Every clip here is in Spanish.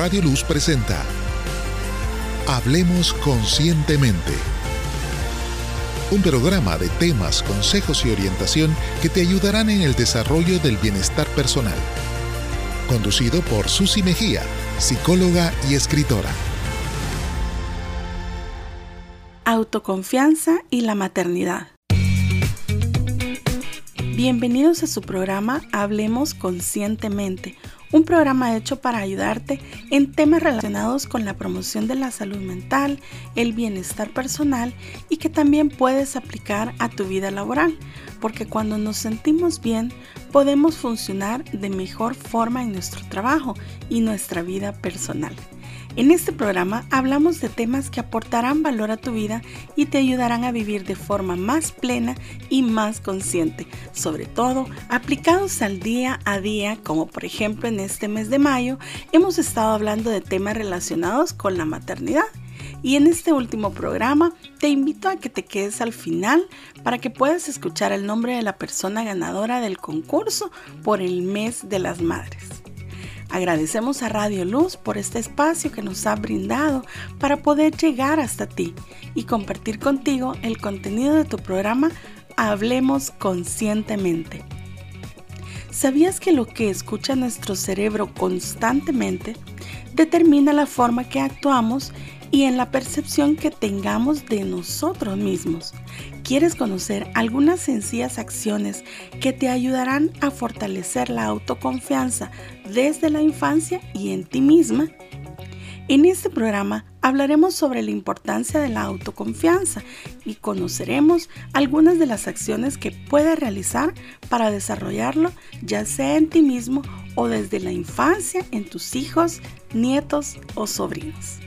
Radio Luz presenta Hablemos Conscientemente. Un programa de temas, consejos y orientación que te ayudarán en el desarrollo del bienestar personal. Conducido por Susi Mejía, psicóloga y escritora. Autoconfianza y la maternidad. Bienvenidos a su programa Hablemos Conscientemente un programa hecho para ayudarte en temas relacionados con la promoción de la salud mental, el bienestar personal y que también puedes aplicar a tu vida laboral, porque cuando nos sentimos bien podemos funcionar de mejor forma en nuestro trabajo y nuestra vida personal. En este programa hablamos de temas que aportarán valor a tu vida y te ayudarán a vivir de forma más plena y más consciente, sobre todo aplicados al día a día, como por ejemplo en este mes de mayo hemos estado hablando de temas relacionados con la maternidad. Y en este último programa te invito a que te quedes al final para que puedas escuchar el nombre de la persona ganadora del concurso por el mes de las madres. Agradecemos a Radio Luz por este espacio que nos ha brindado para poder llegar hasta ti y compartir contigo el contenido de tu programa Hablemos Conscientemente. ¿Sabías que lo que escucha nuestro cerebro constantemente determina la forma que actuamos y en la percepción que tengamos de nosotros mismos. ¿Quieres conocer algunas sencillas acciones que te ayudarán a fortalecer la autoconfianza desde la infancia y en ti misma? En este programa hablaremos sobre la importancia de la autoconfianza y conoceremos algunas de las acciones que puedes realizar para desarrollarlo, ya sea en ti mismo o desde la infancia en tus hijos, nietos o sobrinos.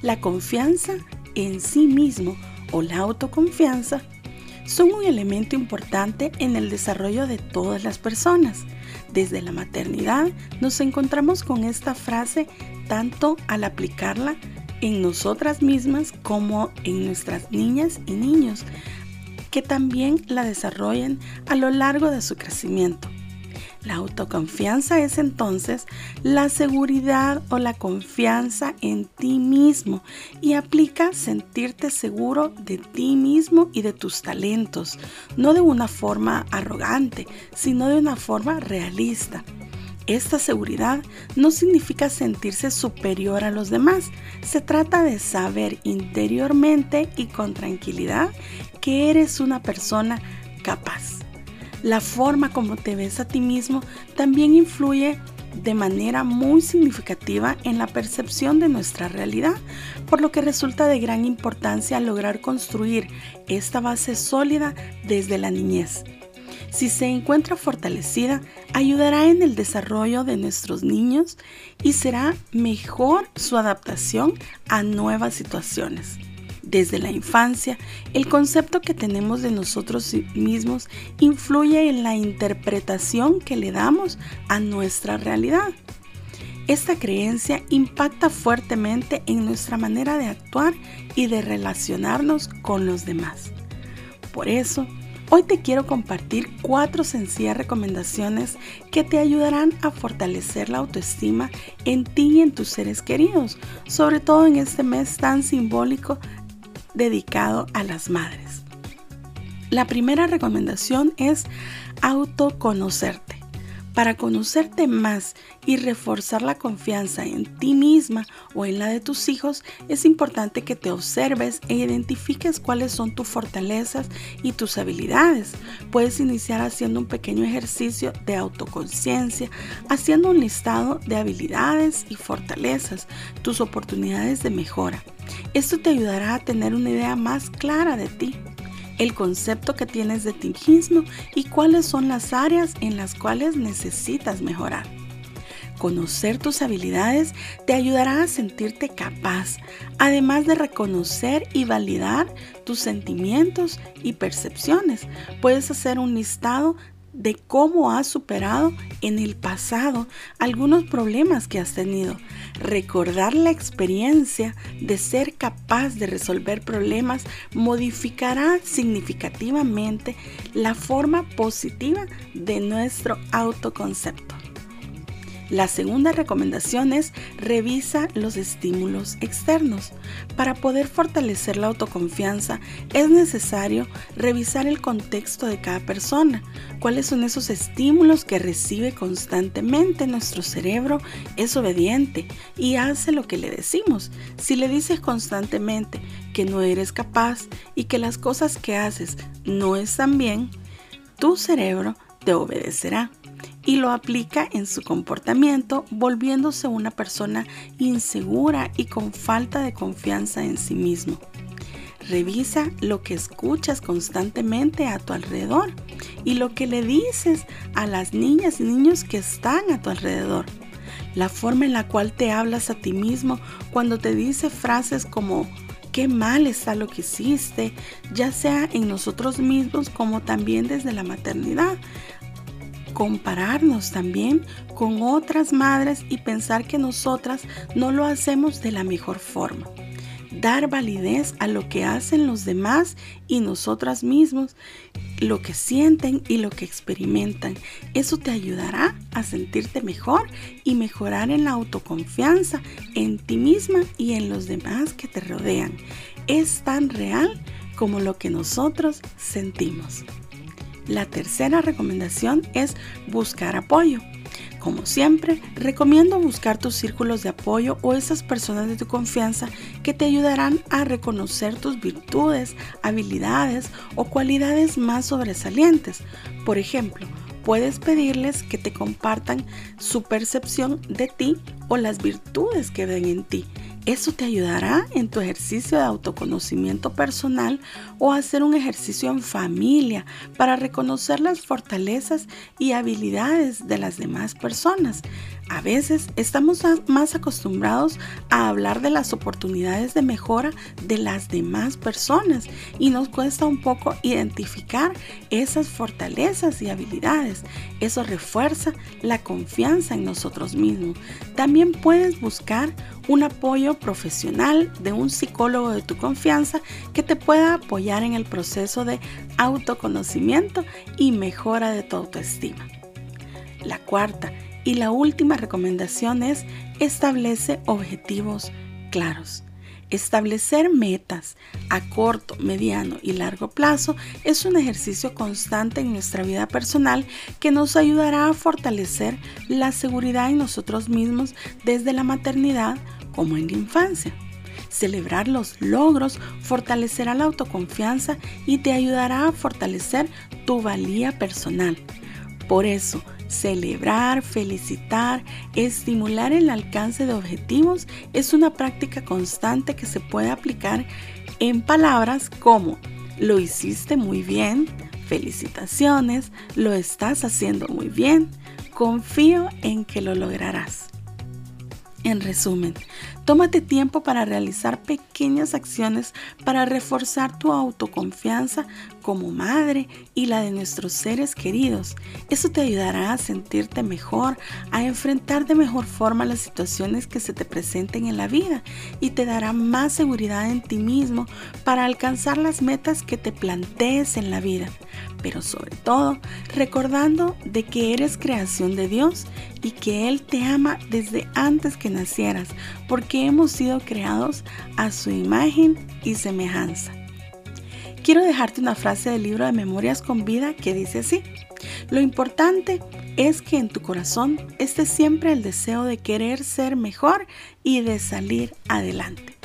La confianza en sí mismo o la autoconfianza son un elemento importante en el desarrollo de todas las personas. Desde la maternidad nos encontramos con esta frase tanto al aplicarla en nosotras mismas como en nuestras niñas y niños, que también la desarrollan a lo largo de su crecimiento. La autoconfianza es entonces la seguridad o la confianza en ti mismo y aplica sentirte seguro de ti mismo y de tus talentos, no de una forma arrogante, sino de una forma realista. Esta seguridad no significa sentirse superior a los demás, se trata de saber interiormente y con tranquilidad que eres una persona capaz. La forma como te ves a ti mismo también influye de manera muy significativa en la percepción de nuestra realidad, por lo que resulta de gran importancia lograr construir esta base sólida desde la niñez. Si se encuentra fortalecida, ayudará en el desarrollo de nuestros niños y será mejor su adaptación a nuevas situaciones desde la infancia, el concepto que tenemos de nosotros mismos influye en la interpretación que le damos a nuestra realidad. Esta creencia impacta fuertemente en nuestra manera de actuar y de relacionarnos con los demás. Por eso, hoy te quiero compartir cuatro sencillas recomendaciones que te ayudarán a fortalecer la autoestima en ti y en tus seres queridos, sobre todo en este mes tan simbólico dedicado a las madres. La primera recomendación es autoconocerte. Para conocerte más y reforzar la confianza en ti misma o en la de tus hijos, es importante que te observes e identifiques cuáles son tus fortalezas y tus habilidades. Puedes iniciar haciendo un pequeño ejercicio de autoconciencia, haciendo un listado de habilidades y fortalezas, tus oportunidades de mejora. Esto te ayudará a tener una idea más clara de ti, el concepto que tienes de ti y cuáles son las áreas en las cuales necesitas mejorar. Conocer tus habilidades te ayudará a sentirte capaz, además de reconocer y validar tus sentimientos y percepciones. Puedes hacer un listado de cómo has superado en el pasado algunos problemas que has tenido. Recordar la experiencia de ser capaz de resolver problemas modificará significativamente la forma positiva de nuestro autoconcepto. La segunda recomendación es revisa los estímulos externos. Para poder fortalecer la autoconfianza es necesario revisar el contexto de cada persona. ¿Cuáles son esos estímulos que recibe constantemente? Nuestro cerebro es obediente y hace lo que le decimos. Si le dices constantemente que no eres capaz y que las cosas que haces no están bien, tu cerebro te obedecerá y lo aplica en su comportamiento, volviéndose una persona insegura y con falta de confianza en sí mismo. Revisa lo que escuchas constantemente a tu alrededor y lo que le dices a las niñas y niños que están a tu alrededor. La forma en la cual te hablas a ti mismo cuando te dice frases como qué mal está lo que hiciste, ya sea en nosotros mismos como también desde la maternidad compararnos también con otras madres y pensar que nosotras no lo hacemos de la mejor forma. Dar validez a lo que hacen los demás y nosotras mismos, lo que sienten y lo que experimentan. Eso te ayudará a sentirte mejor y mejorar en la autoconfianza en ti misma y en los demás que te rodean. Es tan real como lo que nosotros sentimos. La tercera recomendación es buscar apoyo. Como siempre, recomiendo buscar tus círculos de apoyo o esas personas de tu confianza que te ayudarán a reconocer tus virtudes, habilidades o cualidades más sobresalientes. Por ejemplo, puedes pedirles que te compartan su percepción de ti o las virtudes que ven en ti eso te ayudará en tu ejercicio de autoconocimiento personal o hacer un ejercicio en familia para reconocer las fortalezas y habilidades de las demás personas. A veces estamos más acostumbrados a hablar de las oportunidades de mejora de las demás personas y nos cuesta un poco identificar esas fortalezas y habilidades. Eso refuerza la confianza en nosotros mismos. También puedes buscar un apoyo profesional de un psicólogo de tu confianza que te pueda apoyar en el proceso de autoconocimiento y mejora de tu autoestima. La cuarta y la última recomendación es establece objetivos claros. Establecer metas a corto, mediano y largo plazo es un ejercicio constante en nuestra vida personal que nos ayudará a fortalecer la seguridad en nosotros mismos desde la maternidad como en la infancia. Celebrar los logros fortalecerá la autoconfianza y te ayudará a fortalecer tu valía personal. Por eso, Celebrar, felicitar, estimular el alcance de objetivos es una práctica constante que se puede aplicar en palabras como lo hiciste muy bien, felicitaciones, lo estás haciendo muy bien, confío en que lo lograrás. En resumen, tómate tiempo para realizar pequeñas acciones para reforzar tu autoconfianza como madre y la de nuestros seres queridos. Eso te ayudará a sentirte mejor, a enfrentar de mejor forma las situaciones que se te presenten en la vida y te dará más seguridad en ti mismo para alcanzar las metas que te plantees en la vida pero sobre todo recordando de que eres creación de Dios y que Él te ama desde antes que nacieras, porque hemos sido creados a su imagen y semejanza. Quiero dejarte una frase del libro de Memorias con Vida que dice así, lo importante es que en tu corazón esté siempre el deseo de querer ser mejor y de salir adelante.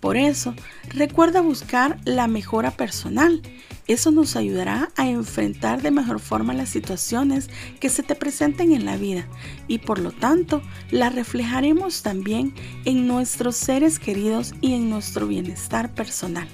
Por eso, recuerda buscar la mejora personal. Eso nos ayudará a enfrentar de mejor forma las situaciones que se te presenten en la vida y por lo tanto las reflejaremos también en nuestros seres queridos y en nuestro bienestar personal.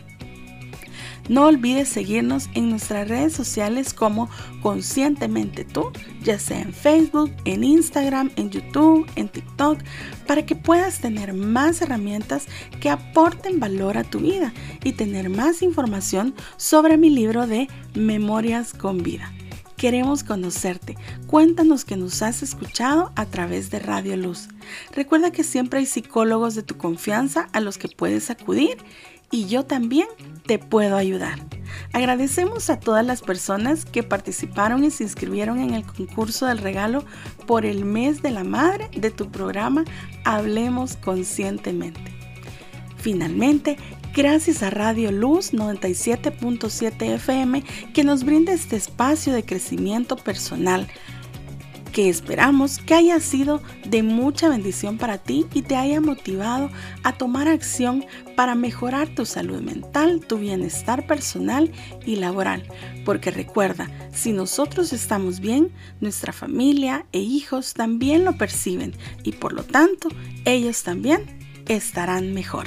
No olvides seguirnos en nuestras redes sociales como Conscientemente tú, ya sea en Facebook, en Instagram, en YouTube, en TikTok, para que puedas tener más herramientas que aporten valor a tu vida y tener más información sobre mi libro de Memorias con Vida. Queremos conocerte. Cuéntanos que nos has escuchado a través de Radio Luz. Recuerda que siempre hay psicólogos de tu confianza a los que puedes acudir y yo también te puedo ayudar. Agradecemos a todas las personas que participaron y se inscribieron en el concurso del regalo por el mes de la madre de tu programa Hablemos Conscientemente. Finalmente, gracias a Radio Luz 97.7 FM que nos brinda este espacio de crecimiento personal que esperamos que haya sido de mucha bendición para ti y te haya motivado a tomar acción para mejorar tu salud mental, tu bienestar personal y laboral. Porque recuerda, si nosotros estamos bien, nuestra familia e hijos también lo perciben y por lo tanto ellos también estarán mejor.